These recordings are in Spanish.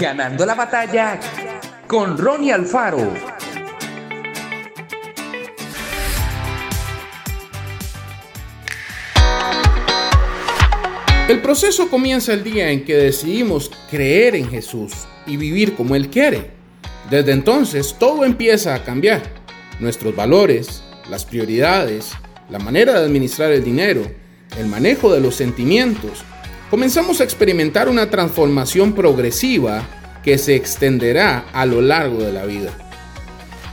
Ganando la batalla con Ronnie Alfaro. El proceso comienza el día en que decidimos creer en Jesús y vivir como Él quiere. Desde entonces todo empieza a cambiar. Nuestros valores, las prioridades, la manera de administrar el dinero, el manejo de los sentimientos, comenzamos a experimentar una transformación progresiva que se extenderá a lo largo de la vida.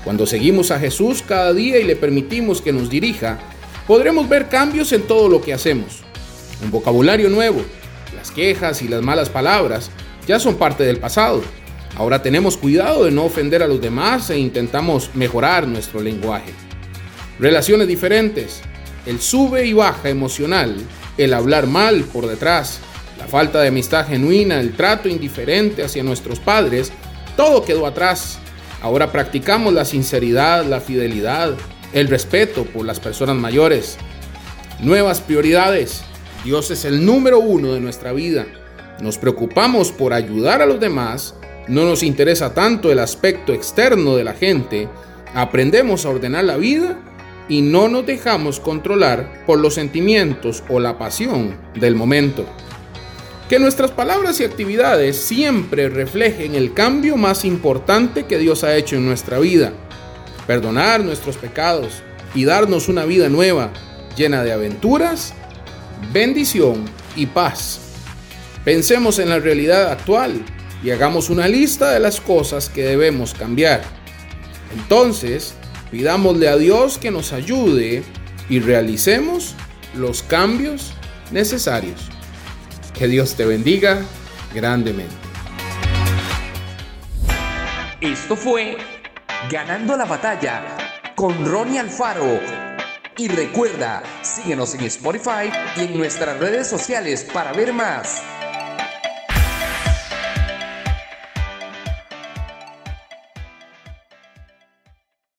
Cuando seguimos a Jesús cada día y le permitimos que nos dirija, podremos ver cambios en todo lo que hacemos. Un vocabulario nuevo, las quejas y las malas palabras ya son parte del pasado. Ahora tenemos cuidado de no ofender a los demás e intentamos mejorar nuestro lenguaje. Relaciones diferentes, el sube y baja emocional, el hablar mal por detrás, la falta de amistad genuina, el trato indiferente hacia nuestros padres, todo quedó atrás. Ahora practicamos la sinceridad, la fidelidad, el respeto por las personas mayores. Nuevas prioridades. Dios es el número uno de nuestra vida. Nos preocupamos por ayudar a los demás. No nos interesa tanto el aspecto externo de la gente. Aprendemos a ordenar la vida y no nos dejamos controlar por los sentimientos o la pasión del momento. Que nuestras palabras y actividades siempre reflejen el cambio más importante que Dios ha hecho en nuestra vida. Perdonar nuestros pecados y darnos una vida nueva, llena de aventuras, bendición y paz. Pensemos en la realidad actual y hagamos una lista de las cosas que debemos cambiar. Entonces, pidámosle a Dios que nos ayude y realicemos los cambios necesarios. Que Dios te bendiga grandemente. Esto fue Ganando la batalla con Ronnie Alfaro. Y recuerda, síguenos en Spotify y en nuestras redes sociales para ver más.